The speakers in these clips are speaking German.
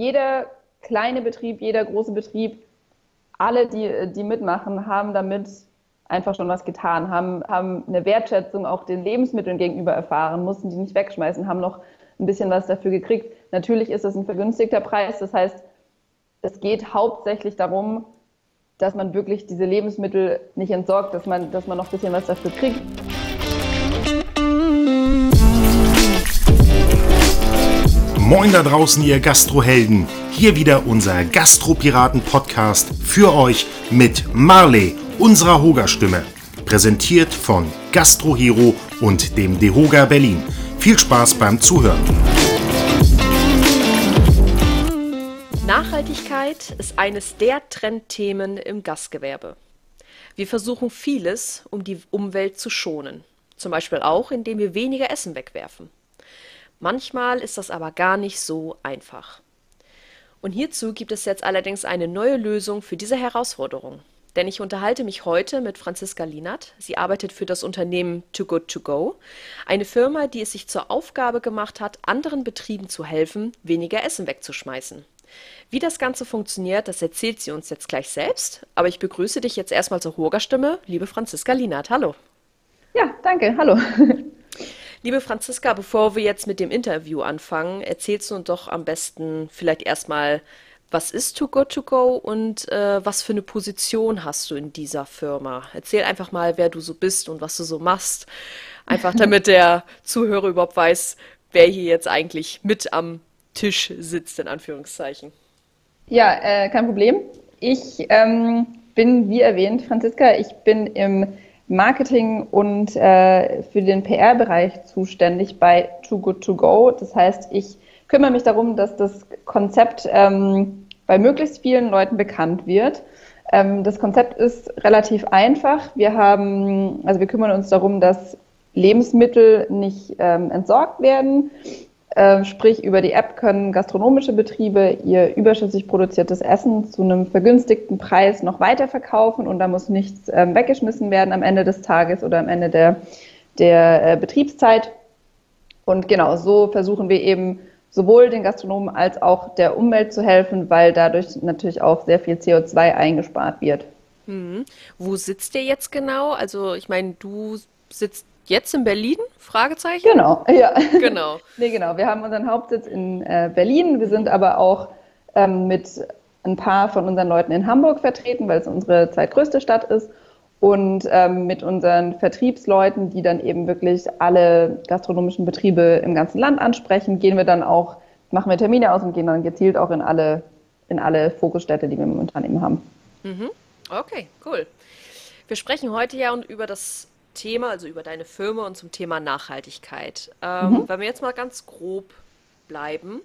jeder kleine Betrieb, jeder große Betrieb, alle, die, die mitmachen, haben damit einfach schon was getan, haben, haben eine Wertschätzung auch den Lebensmitteln gegenüber erfahren, mussten die nicht wegschmeißen, haben noch ein bisschen was dafür gekriegt. Natürlich ist es ein vergünstigter Preis, das heißt, es geht hauptsächlich darum, dass man wirklich diese Lebensmittel nicht entsorgt, dass man, dass man noch ein bisschen was dafür kriegt. Moin da draußen, ihr Gastrohelden. Hier wieder unser Gastropiraten-Podcast für euch mit Marley, unserer Hoga-Stimme. Präsentiert von Gastrohero und dem Dehoga Berlin. Viel Spaß beim Zuhören. Nachhaltigkeit ist eines der Trendthemen im Gastgewerbe. Wir versuchen vieles, um die Umwelt zu schonen. Zum Beispiel auch, indem wir weniger Essen wegwerfen. Manchmal ist das aber gar nicht so einfach. Und hierzu gibt es jetzt allerdings eine neue Lösung für diese Herausforderung. Denn ich unterhalte mich heute mit Franziska Lienert. Sie arbeitet für das Unternehmen Too Good To Go, eine Firma, die es sich zur Aufgabe gemacht hat, anderen Betrieben zu helfen, weniger Essen wegzuschmeißen. Wie das Ganze funktioniert, das erzählt sie uns jetzt gleich selbst. Aber ich begrüße dich jetzt erstmal zur Hurgerstimme, liebe Franziska Lienert. Hallo. Ja, danke. Hallo. Liebe Franziska, bevor wir jetzt mit dem Interview anfangen, erzählst du uns doch am besten vielleicht erstmal, was ist Too Good To Go und äh, was für eine Position hast du in dieser Firma? Erzähl einfach mal, wer du so bist und was du so machst. Einfach damit der Zuhörer überhaupt weiß, wer hier jetzt eigentlich mit am Tisch sitzt, in Anführungszeichen. Ja, äh, kein Problem. Ich ähm, bin, wie erwähnt, Franziska. Ich bin im Marketing und äh, für den PR-Bereich zuständig bei Too Good To Go. Das heißt, ich kümmere mich darum, dass das Konzept ähm, bei möglichst vielen Leuten bekannt wird. Ähm, das Konzept ist relativ einfach. Wir haben, also wir kümmern uns darum, dass Lebensmittel nicht ähm, entsorgt werden. Äh, sprich, über die App können gastronomische Betriebe ihr überschüssig produziertes Essen zu einem vergünstigten Preis noch weiterverkaufen und da muss nichts äh, weggeschmissen werden am Ende des Tages oder am Ende der, der äh, Betriebszeit. Und genau so versuchen wir eben sowohl den Gastronomen als auch der Umwelt zu helfen, weil dadurch natürlich auch sehr viel CO2 eingespart wird. Hm. Wo sitzt ihr jetzt genau? Also ich meine, du sitzt jetzt in Berlin? Fragezeichen? Genau, ja. Genau. nee, genau. Wir haben unseren Hauptsitz in äh, Berlin. Wir sind aber auch ähm, mit ein paar von unseren Leuten in Hamburg vertreten, weil es unsere zweitgrößte Stadt ist. Und ähm, mit unseren Vertriebsleuten, die dann eben wirklich alle gastronomischen Betriebe im ganzen Land ansprechen, gehen wir dann auch, machen wir Termine aus und gehen dann gezielt auch in alle, in alle Fokusstädte, die wir momentan eben haben. Mhm. Okay, cool. Wir sprechen heute ja über das Thema, also über deine Firma und zum Thema Nachhaltigkeit. Ähm, mhm. Wenn wir jetzt mal ganz grob bleiben,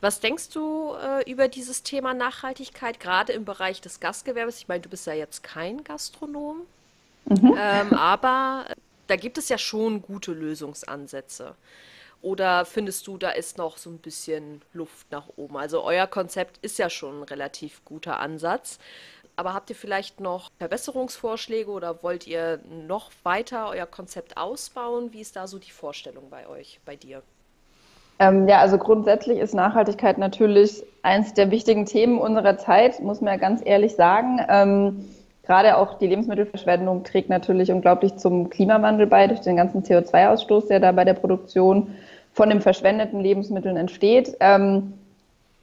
was denkst du äh, über dieses Thema Nachhaltigkeit, gerade im Bereich des Gastgewerbes? Ich meine, du bist ja jetzt kein Gastronom, mhm. ähm, aber da gibt es ja schon gute Lösungsansätze. Oder findest du, da ist noch so ein bisschen Luft nach oben? Also euer Konzept ist ja schon ein relativ guter Ansatz. Aber habt ihr vielleicht noch Verbesserungsvorschläge oder wollt ihr noch weiter euer Konzept ausbauen? Wie ist da so die Vorstellung bei euch, bei dir? Ähm, ja, also grundsätzlich ist Nachhaltigkeit natürlich eins der wichtigen Themen unserer Zeit, muss man ja ganz ehrlich sagen. Ähm, gerade auch die Lebensmittelverschwendung trägt natürlich unglaublich zum Klimawandel bei, durch den ganzen CO2-Ausstoß, der da bei der Produktion von den verschwendeten Lebensmitteln entsteht. Ähm,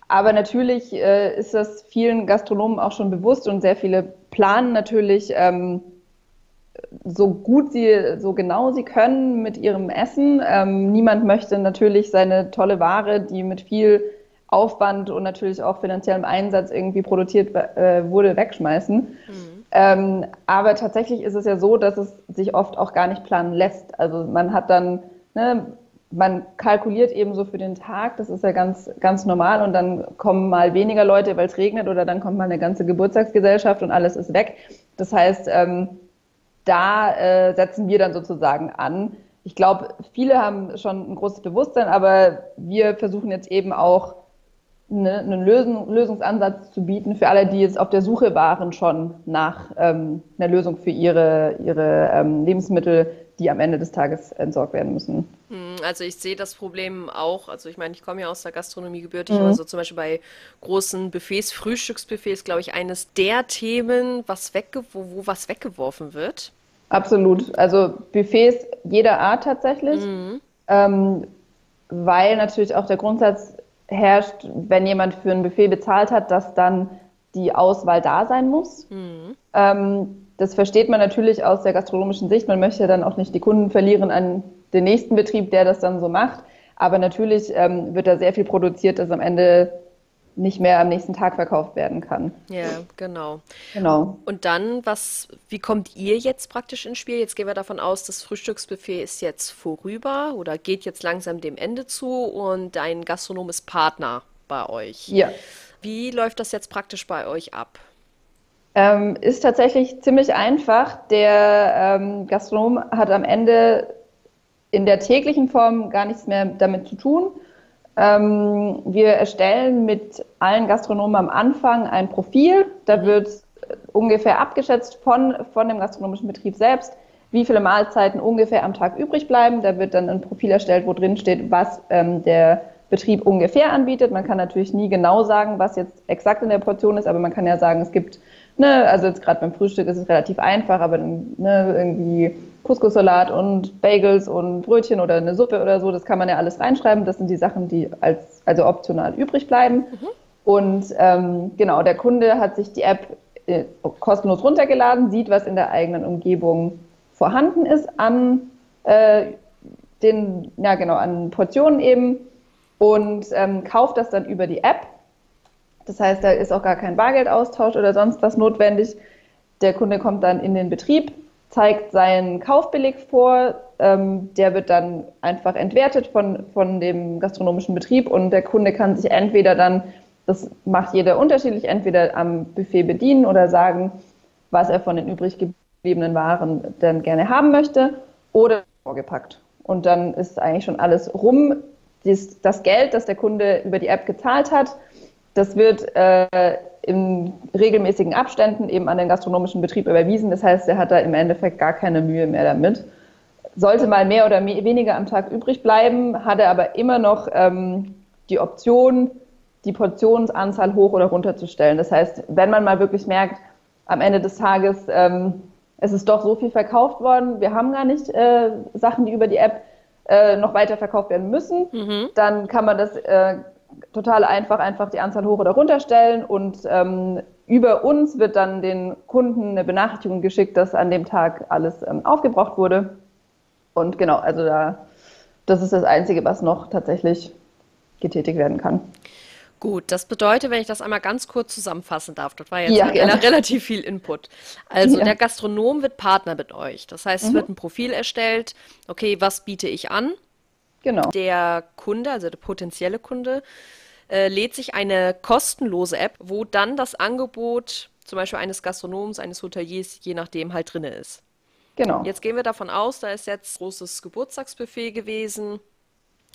aber natürlich äh, ist das vielen Gastronomen auch schon bewusst und sehr viele planen natürlich ähm, so gut sie, so genau sie können mit ihrem Essen. Ähm, niemand möchte natürlich seine tolle Ware, die mit viel Aufwand und natürlich auch finanziellem Einsatz irgendwie produziert äh, wurde, wegschmeißen. Mhm. Ähm, aber tatsächlich ist es ja so, dass es sich oft auch gar nicht planen lässt. Also man hat dann, ne, man kalkuliert eben so für den Tag, das ist ja ganz, ganz normal und dann kommen mal weniger Leute, weil es regnet oder dann kommt mal eine ganze Geburtstagsgesellschaft und alles ist weg. Das heißt, ähm, da äh, setzen wir dann sozusagen an. Ich glaube, viele haben schon ein großes Bewusstsein, aber wir versuchen jetzt eben auch eine, einen Lösung, Lösungsansatz zu bieten für alle, die jetzt auf der Suche waren schon nach ähm, einer Lösung für ihre, ihre ähm, Lebensmittel, die am Ende des Tages entsorgt werden müssen. Hm, also ich sehe das Problem auch, also ich meine, ich komme ja aus der Gastronomie gebürtig, mhm. aber so zum Beispiel bei großen Buffets, Frühstücksbuffets, glaube ich, eines der Themen, was wegge wo, wo was weggeworfen wird. Absolut. Also Buffets jeder Art tatsächlich, mhm. ähm, weil natürlich auch der Grundsatz herrscht, wenn jemand für ein Buffet bezahlt hat, dass dann die Auswahl da sein muss. Mhm. Ähm, das versteht man natürlich aus der gastronomischen Sicht. Man möchte ja dann auch nicht die Kunden verlieren an den nächsten Betrieb, der das dann so macht. Aber natürlich ähm, wird da sehr viel produziert, das am Ende nicht mehr am nächsten Tag verkauft werden kann. Ja, genau. Genau. Und dann, was, wie kommt ihr jetzt praktisch ins Spiel? Jetzt gehen wir davon aus, das Frühstücksbuffet ist jetzt vorüber oder geht jetzt langsam dem Ende zu und dein Gastronom ist Partner bei euch. Ja. Wie läuft das jetzt praktisch bei euch ab? Ähm, ist tatsächlich ziemlich einfach. Der ähm, Gastronom hat am Ende in der täglichen Form gar nichts mehr damit zu tun ähm, wir erstellen mit allen Gastronomen am Anfang ein Profil. Da mhm. wird ungefähr abgeschätzt von, von dem gastronomischen Betrieb selbst, wie viele Mahlzeiten ungefähr am Tag übrig bleiben. Da wird dann ein Profil erstellt, wo drin steht, was ähm, der Betrieb ungefähr anbietet. Man kann natürlich nie genau sagen, was jetzt exakt in der Portion ist, aber man kann ja sagen, es gibt, ne, also jetzt gerade beim Frühstück ist es relativ einfach, aber ne, irgendwie Couscous-Salat und Bagels und Brötchen oder eine Suppe oder so, das kann man ja alles reinschreiben. Das sind die Sachen, die als, also optional übrig bleiben. Mhm. Und ähm, genau, der Kunde hat sich die App äh, kostenlos runtergeladen, sieht, was in der eigenen Umgebung vorhanden ist an äh, den, ja genau, an Portionen eben und ähm, kauft das dann über die App. Das heißt, da ist auch gar kein Bargeldaustausch oder sonst was notwendig. Der Kunde kommt dann in den Betrieb, zeigt seinen Kaufbeleg vor. Ähm, der wird dann einfach entwertet von, von dem gastronomischen Betrieb und der Kunde kann sich entweder dann, das macht jeder unterschiedlich, entweder am Buffet bedienen oder sagen, was er von den übrig gebliebenen Waren denn gerne haben möchte oder vorgepackt. Und dann ist eigentlich schon alles rum. Dies, das Geld, das der Kunde über die App gezahlt hat, das wird äh, in regelmäßigen Abständen eben an den gastronomischen Betrieb überwiesen. Das heißt, er hat da im Endeffekt gar keine Mühe mehr damit. Sollte mal mehr oder mehr, weniger am Tag übrig bleiben, hat er aber immer noch ähm, die Option, die Portionsanzahl hoch oder runter zu stellen. Das heißt, wenn man mal wirklich merkt, am Ende des Tages, ähm, es ist doch so viel verkauft worden, wir haben gar nicht äh, Sachen, die über die App äh, noch weiter verkauft werden müssen, mhm. dann kann man das äh, total einfach, einfach die Anzahl hoch oder runter stellen und ähm, über uns wird dann den Kunden eine Benachrichtigung geschickt, dass an dem Tag alles ähm, aufgebraucht wurde. Und genau, also da, das ist das Einzige, was noch tatsächlich getätigt werden kann. Gut, das bedeutet, wenn ich das einmal ganz kurz zusammenfassen darf, das war jetzt ja, relativ viel Input. Also ja. der Gastronom wird Partner mit euch. Das heißt, es mhm. wird ein Profil erstellt. Okay, was biete ich an? Genau. Der Kunde, also der potenzielle Kunde, äh, lädt sich eine kostenlose App, wo dann das Angebot zum Beispiel eines Gastronoms, eines Hoteliers, je nachdem halt drin ist. Genau. Jetzt gehen wir davon aus, da ist jetzt großes Geburtstagsbuffet gewesen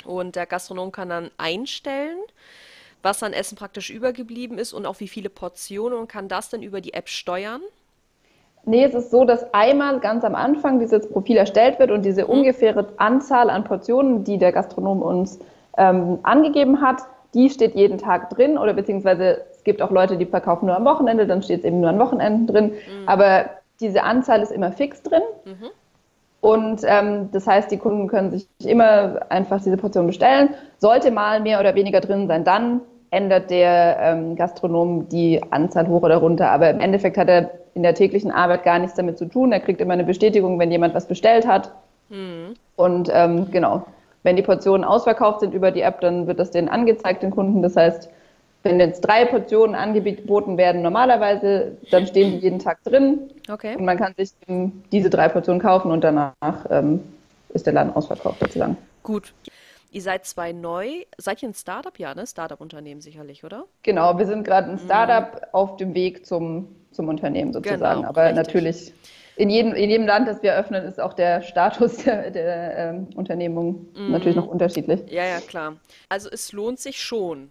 und der Gastronom kann dann einstellen, was an Essen praktisch übergeblieben ist und auch wie viele Portionen und kann das dann über die App steuern. Nee, es ist so, dass einmal ganz am Anfang dieses Profil erstellt wird und diese mhm. ungefähre Anzahl an Portionen, die der Gastronom uns ähm, angegeben hat, die steht jeden Tag drin oder beziehungsweise es gibt auch Leute, die verkaufen nur am Wochenende, dann steht es eben nur an Wochenenden drin. Mhm. Aber diese Anzahl ist immer fix drin. Mhm. Und ähm, das heißt, die Kunden können sich immer einfach diese Portion bestellen. Sollte mal mehr oder weniger drin sein, dann ändert der ähm, Gastronom die Anzahl hoch oder runter. Aber im Endeffekt hat er in der täglichen Arbeit gar nichts damit zu tun. Er kriegt immer eine Bestätigung, wenn jemand was bestellt hat. Mhm. Und ähm, genau, wenn die Portionen ausverkauft sind über die App, dann wird das denen angezeigt, den Kunden. Das heißt, wenn jetzt drei Portionen angeboten werden normalerweise, dann stehen die jeden Tag drin. Okay. Und man kann sich diese drei Portionen kaufen und danach ähm, ist der Laden ausverkauft sozusagen. Gut. Ihr seid zwei neu. Seid ihr ein Startup? Ja, ne? Startup-Unternehmen sicherlich, oder? Genau, wir sind gerade ein mhm. Startup mhm. auf dem Weg zum, zum Unternehmen sozusagen. Genau, Aber richtig. natürlich in jedem, in jedem Land, das wir öffnen, ist auch der Status der, der ähm, Unternehmung mhm. natürlich noch unterschiedlich. Ja, ja, klar. Also es lohnt sich schon.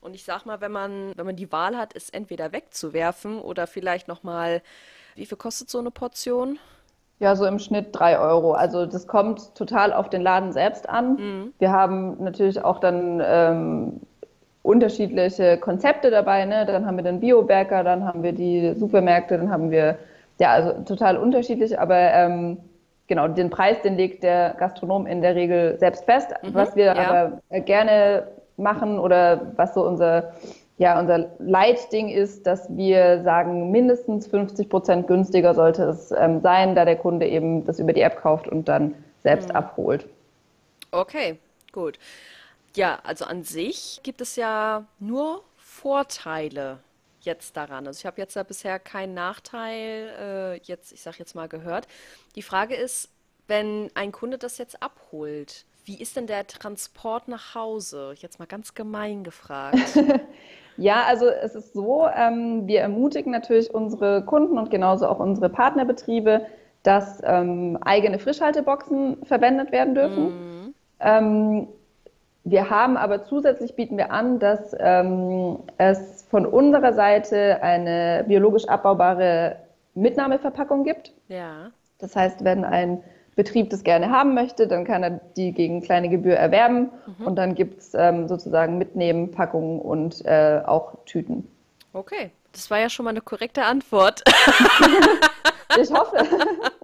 Und ich sag mal, wenn man, wenn man die Wahl hat, es entweder wegzuwerfen oder vielleicht nochmal, wie viel kostet so eine Portion? Ja, so im Schnitt drei Euro. Also das kommt total auf den Laden selbst an. Mhm. Wir haben natürlich auch dann ähm, unterschiedliche Konzepte dabei. Ne? Dann haben wir den Biobäcker, dann haben wir die Supermärkte, dann haben wir, ja, also total unterschiedlich, aber ähm, genau, den Preis, den legt der Gastronom in der Regel selbst fest. Mhm, was wir ja. aber gerne machen oder was so unser, ja, unser Leitding ist, dass wir sagen, mindestens 50 Prozent günstiger sollte es ähm, sein, da der Kunde eben das über die App kauft und dann selbst mhm. abholt. Okay, gut. Ja, also an sich gibt es ja nur Vorteile jetzt daran. Also ich habe jetzt ja bisher keinen Nachteil äh, jetzt, ich sage jetzt mal gehört. Die Frage ist, wenn ein Kunde das jetzt abholt, wie ist denn der Transport nach Hause? Jetzt mal ganz gemein gefragt. ja, also es ist so, ähm, wir ermutigen natürlich unsere Kunden und genauso auch unsere Partnerbetriebe, dass ähm, eigene Frischhalteboxen verwendet werden dürfen. Mhm. Ähm, wir haben aber zusätzlich bieten wir an, dass ähm, es von unserer Seite eine biologisch abbaubare Mitnahmeverpackung gibt. Ja. Das heißt, wenn ein Betrieb das gerne haben möchte, dann kann er die gegen kleine Gebühr erwerben mhm. und dann gibt es ähm, sozusagen Mitnehmen, Packungen und äh, auch Tüten. Okay, das war ja schon mal eine korrekte Antwort. ich hoffe.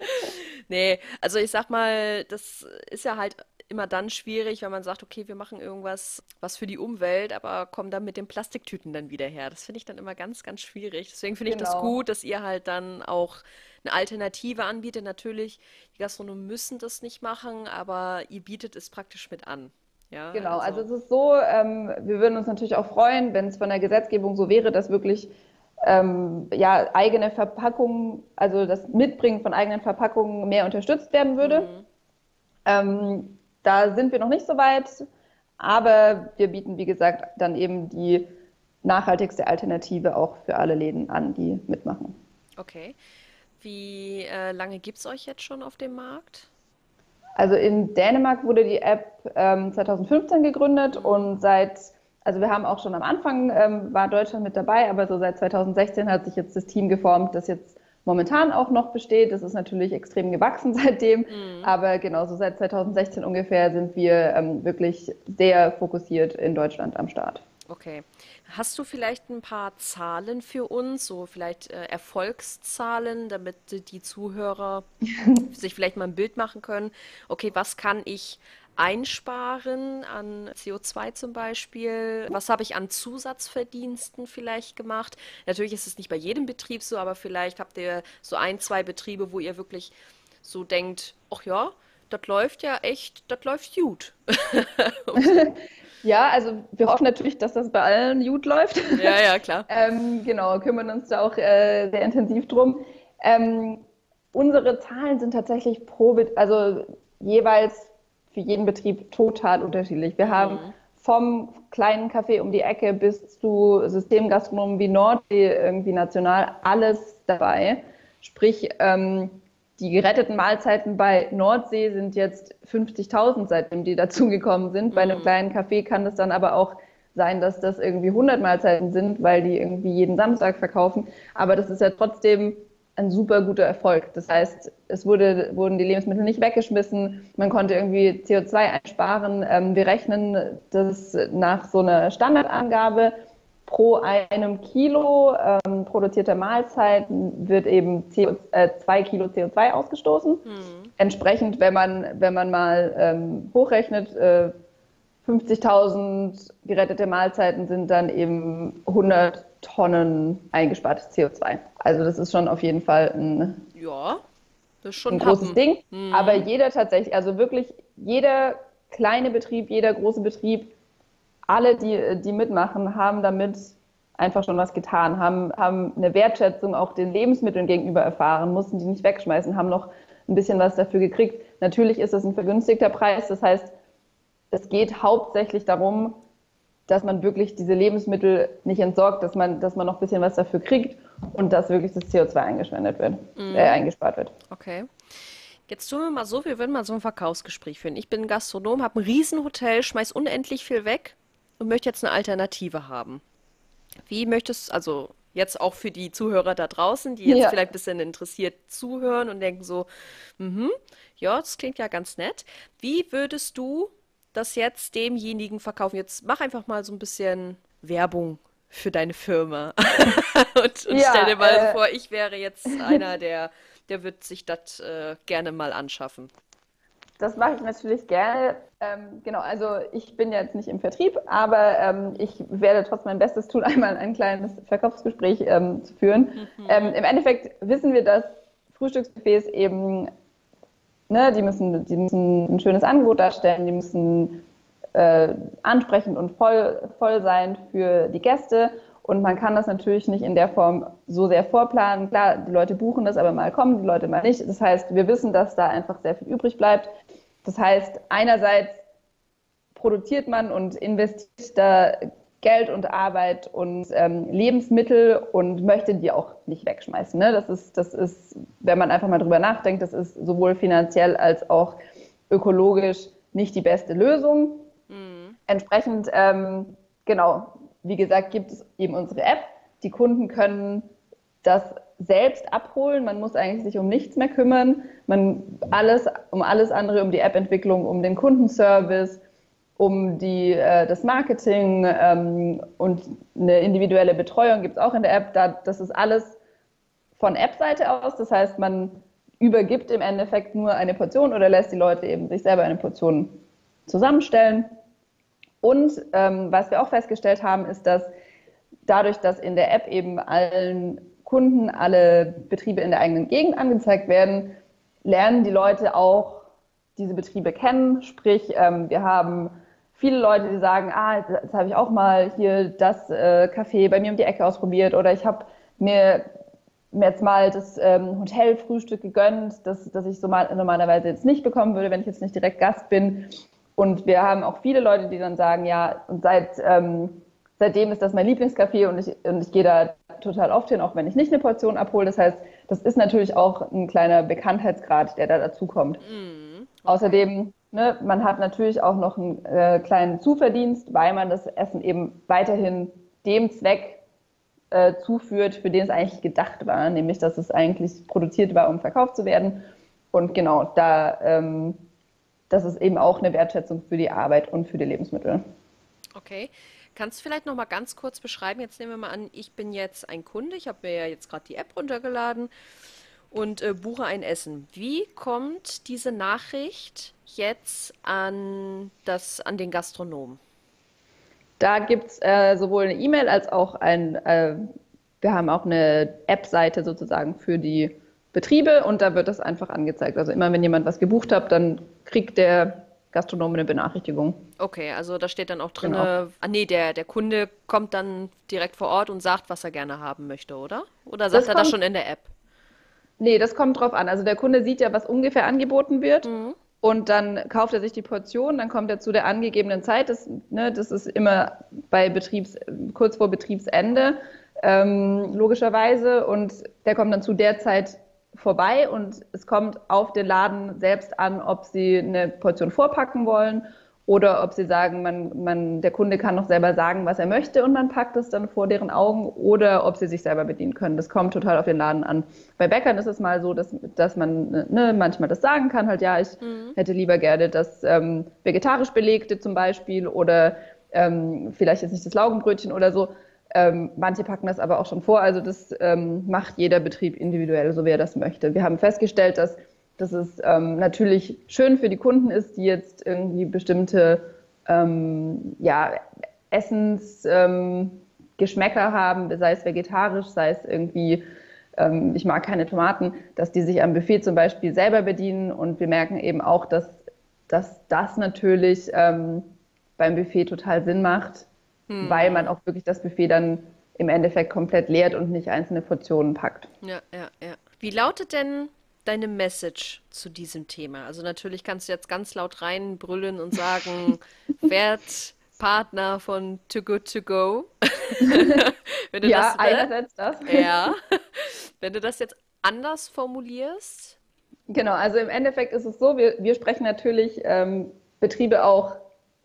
nee, also ich sag mal, das ist ja halt immer dann schwierig, wenn man sagt, okay, wir machen irgendwas, was für die Umwelt, aber kommen dann mit den Plastiktüten dann wieder her. Das finde ich dann immer ganz, ganz schwierig. Deswegen finde genau. ich das genau. gut, dass ihr halt dann auch eine Alternative anbietet. Natürlich, die Gastronomen müssen das nicht machen, aber ihr bietet es praktisch mit an. Ja, genau, also, also es ist so, ähm, wir würden uns natürlich auch freuen, wenn es von der Gesetzgebung so wäre, dass wirklich ähm, ja, eigene Verpackungen, also das Mitbringen von eigenen Verpackungen mehr unterstützt werden würde. Mhm. Ähm, da sind wir noch nicht so weit, aber wir bieten, wie gesagt, dann eben die nachhaltigste Alternative auch für alle Läden an, die mitmachen. Okay. Wie äh, lange gibt es euch jetzt schon auf dem Markt? Also in Dänemark wurde die App ähm, 2015 gegründet mhm. und seit, also wir haben auch schon am Anfang, ähm, war Deutschland mit dabei, aber so seit 2016 hat sich jetzt das Team geformt, das jetzt momentan auch noch besteht. Das ist natürlich extrem gewachsen seitdem, mhm. aber genauso seit 2016 ungefähr sind wir ähm, wirklich sehr fokussiert in Deutschland am Start. Okay. Hast du vielleicht ein paar Zahlen für uns, so vielleicht äh, Erfolgszahlen, damit die Zuhörer sich vielleicht mal ein Bild machen können? Okay, was kann ich einsparen an CO2 zum Beispiel? Was habe ich an Zusatzverdiensten vielleicht gemacht? Natürlich ist es nicht bei jedem Betrieb so, aber vielleicht habt ihr so ein, zwei Betriebe, wo ihr wirklich so denkt, ach ja, das läuft ja echt, das läuft gut. ja, also wir hoffen natürlich, dass das bei allen gut läuft. Ja, ja, klar. ähm, genau, kümmern uns da auch äh, sehr intensiv drum. Ähm, unsere Zahlen sind tatsächlich pro, also jeweils für jeden Betrieb total unterschiedlich. Wir mhm. haben vom kleinen Café um die Ecke bis zu Systemgastronomen wie Nordsee irgendwie national alles dabei. Sprich, ähm, die geretteten Mahlzeiten bei Nordsee sind jetzt 50.000, seitdem die dazugekommen sind. Bei einem mhm. kleinen Café kann das dann aber auch sein, dass das irgendwie 100 Mahlzeiten sind, weil die irgendwie jeden Samstag verkaufen. Aber das ist ja trotzdem ein super guter Erfolg. Das heißt, es wurde, wurden die Lebensmittel nicht weggeschmissen, man konnte irgendwie CO2 einsparen. Ähm, wir rechnen das nach so einer Standardangabe. Pro einem Kilo ähm, produzierter Mahlzeiten wird eben CO, äh, zwei Kilo CO2 ausgestoßen. Mhm. Entsprechend, wenn man, wenn man mal ähm, hochrechnet, äh, 50.000 gerettete Mahlzeiten sind dann eben 100 Tonnen eingespartes CO2. Also das ist schon auf jeden Fall ein, ja, ein großes Ding. Mhm. Aber jeder tatsächlich, also wirklich jeder kleine Betrieb, jeder große Betrieb, alle, die, die mitmachen, haben damit einfach schon was getan, haben, haben eine Wertschätzung auch den Lebensmitteln gegenüber erfahren, mussten die nicht wegschmeißen, haben noch ein bisschen was dafür gekriegt. Natürlich ist es ein vergünstigter Preis, das heißt, es geht hauptsächlich darum, dass man wirklich diese Lebensmittel nicht entsorgt, dass man, dass man noch ein bisschen was dafür kriegt und dass wirklich das CO2 eingeschwendet wird, mm. äh, eingespart wird. Okay. Jetzt tun wir mal so, wir würden mal so ein Verkaufsgespräch führen. Ich bin Gastronom, habe ein Riesenhotel, schmeiß unendlich viel weg. Und möchte jetzt eine Alternative haben. Wie möchtest, also jetzt auch für die Zuhörer da draußen, die jetzt Ja. vielleicht ein bisschen interessiert zuhören und denken so, mhm, ja, das klingt ja ganz nett. Wie würdest du das jetzt demjenigen verkaufen? Jetzt mach einfach mal so ein bisschen Werbung für deine Firma. und, und Ja, stell dir mal äh, vor, ich wäre jetzt einer, der, der wird sich das äh, gerne mal anschaffen. Das mache ich natürlich gerne. Ähm, genau, also ich bin jetzt nicht im Vertrieb, aber ähm, ich werde trotzdem mein Bestes tun, einmal ein kleines Verkaufsgespräch ähm, zu führen. Ähm, Im Endeffekt wissen wir, dass Frühstücksbuffets eben, ne, die müssen, die müssen ein schönes Angebot darstellen, die müssen äh, ansprechend und voll, voll sein für die Gäste. Und man kann das natürlich nicht in der Form so sehr vorplanen. Klar, die Leute buchen das, aber mal kommen die Leute mal nicht. Das heißt, wir wissen, dass da einfach sehr viel übrig bleibt. Das heißt, einerseits produziert man und investiert da Geld und Arbeit und ähm, Lebensmittel und möchte die auch nicht wegschmeißen. Ne? Das, ist, das ist, wenn man einfach mal drüber nachdenkt, das ist sowohl finanziell als auch ökologisch nicht die beste Lösung. Entsprechend, ähm, genau, wie gesagt, gibt es eben unsere App. Die Kunden können das selbst abholen. Man muss eigentlich sich um nichts mehr kümmern. Man alles, um alles andere, um die App-Entwicklung, um den Kundenservice, um die, äh, das Marketing ähm, und eine individuelle Betreuung gibt es auch in der App. Da, das ist alles von App-Seite aus. Das heißt, man übergibt im Endeffekt nur eine Portion oder lässt die Leute eben sich selber eine Portion zusammenstellen. Und ähm, was wir auch festgestellt haben, ist, dass dadurch, dass in der App eben allen Kunden, alle Betriebe in der eigenen Gegend angezeigt werden, lernen die Leute auch diese Betriebe kennen. Sprich, ähm, wir haben viele Leute, die sagen, ah, jetzt, habe ich auch mal hier das äh, Café bei mir um die Ecke ausprobiert oder ich habe mir mir jetzt mal das ähm, Hotelfrühstück gegönnt, das, das ich so mal, normalerweise jetzt nicht bekommen würde, wenn ich jetzt nicht direkt Gast bin. Und wir haben auch viele Leute, die dann sagen, ja, und seit, ähm, seitdem ist das mein Lieblingscafé und ich, und ich gehe da total oft hin, auch wenn ich nicht eine Portion abhole. Das heißt, das ist natürlich auch ein kleiner Bekanntheitsgrad, der da dazukommt. Außerdem, ne, man hat natürlich auch noch einen äh, kleinen Zuverdienst, weil man das Essen eben weiterhin dem Zweck äh, zuführt, für den es eigentlich gedacht war, nämlich dass es eigentlich produziert war, um verkauft zu werden. Und genau, da ähm, das ist eben auch eine Wertschätzung für die Arbeit und für die Lebensmittel. Okay. Kannst du vielleicht noch mal ganz kurz beschreiben? Jetzt nehmen wir mal an, ich bin jetzt ein Kunde, ich habe mir ja jetzt gerade die App runtergeladen und äh, buche ein Essen. Wie kommt diese Nachricht jetzt an das, an den Gastronomen? Da gibt es äh, sowohl eine E-Mail als auch ein, äh, wir haben auch eine App-Seite sozusagen für die Betriebe und da wird das einfach angezeigt. Also immer wenn jemand was gebucht hat, dann kriegt der Gastronom eine Benachrichtigung. Okay, also da steht dann auch drin, Genau. ah nee, der, der Kunde kommt dann direkt vor Ort und sagt, was er gerne haben möchte, oder? Oder sagt Das er das kommt- schon in der App? Nee, das kommt drauf an. Also der Kunde sieht ja, was ungefähr angeboten wird. Mhm. Und dann kauft er sich die Portion, dann kommt er zu der angegebenen Zeit. Das, ne, das ist immer bei Betriebs, kurz vor Betriebsende, ähm, logischerweise. Und der kommt dann zu der Zeit vorbei und es kommt auf den Laden selbst an, ob sie eine Portion vorpacken wollen oder ob sie sagen, man, man, der Kunde kann noch selber sagen, was er möchte und man packt es dann vor deren Augen oder ob sie sich selber bedienen können. Das kommt total auf den Laden an. Bei Bäckern ist es mal so, dass, dass man ne, manchmal das sagen kann, halt ja, ich hätte lieber gerne das ähm, vegetarisch belegte zum Beispiel oder ähm, vielleicht jetzt nicht das Laugenbrötchen oder so. Ähm, manche packen das aber auch schon vor. Also das ähm, macht jeder Betrieb individuell, so wie er das möchte. Wir haben festgestellt, dass, dass es ähm, natürlich schön für die Kunden ist, die jetzt irgendwie bestimmte ähm, ja, Essensgeschmäcker ähm, haben, sei es vegetarisch, sei es irgendwie, ähm, ich mag keine Tomaten, dass die sich am Buffet zum Beispiel selber bedienen. Und wir merken eben auch, dass, dass das natürlich ähm, beim Buffet total Sinn macht, weil man auch wirklich das Buffet dann im Endeffekt komplett leert und nicht einzelne Portionen packt. Ja, ja, ja. Wie lautet denn deine Message zu diesem Thema? Also natürlich kannst du jetzt ganz laut reinbrüllen und sagen, werd Partner von Too Good To Go. Wenn du Ja, das, ne? einerseits das. Ja. Wenn du das jetzt anders formulierst. Genau, also im Endeffekt ist es so, wir, wir sprechen natürlich ähm, Betriebe auch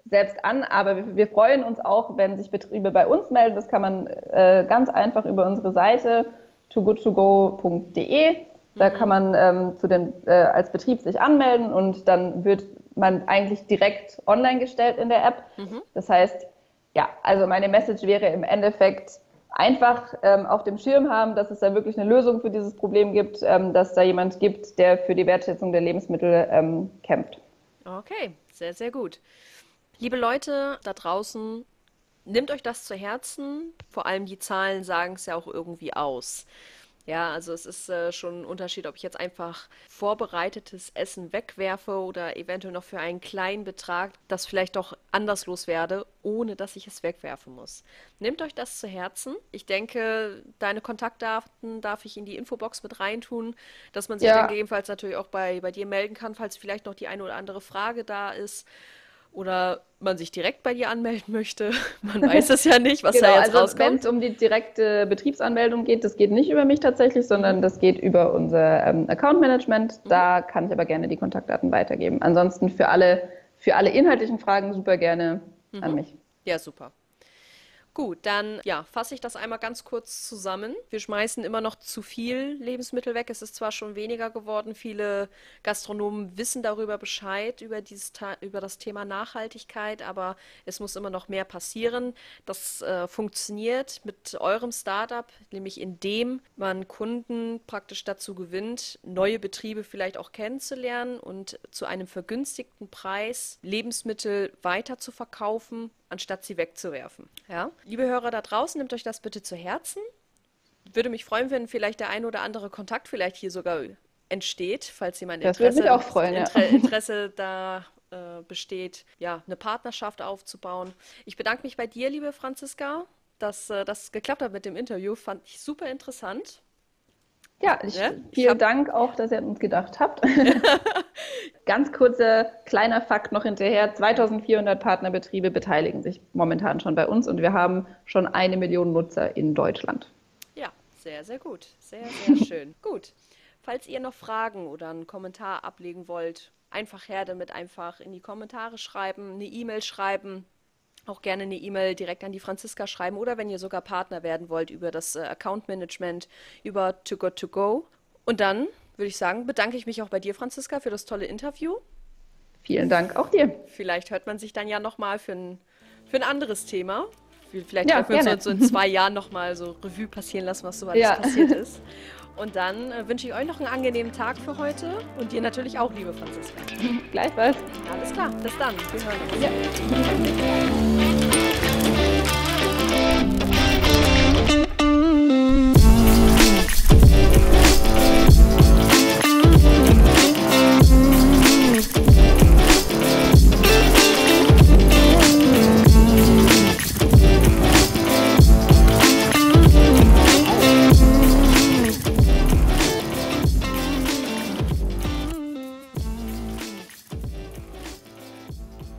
selbst an, aber wir, wir, freuen uns auch, wenn sich Betriebe bei uns melden. Das kann man äh, ganz einfach über unsere Seite togoodtogo.de. Da mhm. kann man ähm, zu den, äh, als Betrieb sich anmelden und dann wird man eigentlich direkt online gestellt in der App. Mhm. Das heißt, ja, also meine Message wäre im Endeffekt einfach ähm, auf dem Schirm haben, dass es da wirklich eine Lösung für dieses Problem gibt, ähm, dass da jemand gibt, der für die Wertschätzung der Lebensmittel ähm, kämpft. Okay, sehr, sehr gut. Liebe Leute da draußen, nehmt euch das zu Herzen. Vor allem die Zahlen sagen es ja auch irgendwie aus. Ja, also es ist äh, schon ein Unterschied, ob ich jetzt einfach vorbereitetes Essen wegwerfe oder eventuell noch für einen kleinen Betrag das vielleicht doch anders loswerde, ohne dass ich es wegwerfen muss. Nehmt euch das zu Herzen. Ich denke, deine Kontaktdaten darf ich in die Infobox mit reintun, dass man sich ja. dann gegebenenfalls natürlich auch bei, bei dir melden kann, falls vielleicht noch die eine oder andere Frage da ist oder man sich direkt bei dir anmelden möchte. Man weiß es ja nicht, was genau, da jetzt also rauskommt. Wenn es um die direkte Betriebsanmeldung geht, das geht nicht über mich tatsächlich, sondern das geht über unser ähm, Account Management. Mhm. Da kann ich aber gerne die Kontaktdaten weitergeben. Ansonsten für alle, für alle inhaltlichen Fragen super gerne mhm. an mich. Ja, super. Gut, dann ja, fasse ich das einmal ganz kurz zusammen. Wir schmeißen immer noch zu viel Lebensmittel weg. Es ist zwar schon weniger geworden, viele Gastronomen wissen darüber Bescheid, über, dieses, über das Thema Nachhaltigkeit, aber es muss immer noch mehr passieren. Das äh, funktioniert mit eurem Startup, nämlich indem man Kunden praktisch dazu gewinnt, neue Betriebe vielleicht auch kennenzulernen und zu einem vergünstigten Preis Lebensmittel weiter zu verkaufen anstatt sie wegzuwerfen. Ja? Liebe Hörer da draußen, nehmt euch das bitte zu Herzen. Würde mich freuen, wenn vielleicht der ein oder andere Kontakt vielleicht hier sogar entsteht, falls jemand Interesse, freuen, Inter ja. Interesse da äh, besteht, ja, eine Partnerschaft aufzubauen. Ich bedanke mich bei dir, liebe Franziska, dass äh, das geklappt hat mit dem Interview. Fand ich super interessant. Ja, ich, ja? vielen ich Dank auch, dass ihr an uns gedacht habt. Ganz kurzer kleiner Fakt noch hinterher. 2400 Partnerbetriebe beteiligen sich momentan schon bei uns und wir haben schon eine Million Nutzer in Deutschland. Ja, sehr, sehr gut. Sehr, sehr schön. gut. Falls ihr noch Fragen oder einen Kommentar ablegen wollt, einfach her damit einfach in die Kommentare schreiben, eine E-Mail schreiben auch gerne eine E-Mail direkt an die Franziska schreiben oder wenn ihr sogar Partner werden wollt über das äh, Account Management, über To Go To Go. Und dann würde ich sagen, bedanke ich mich auch bei dir, Franziska, für das tolle Interview. Vielen Dank auch dir. Vielleicht hört man sich dann ja nochmal für ein, für ein anderes Thema. Vielleicht ja, treffen wir uns so in zwei Jahren nochmal so Revue passieren lassen, was so alles ja. passiert ist. Und dann äh, wünsche ich euch noch einen angenehmen Tag für heute und dir natürlich auch, liebe Franziska. Gleichfalls. Alles klar, bis dann. Wir hören uns. Ja.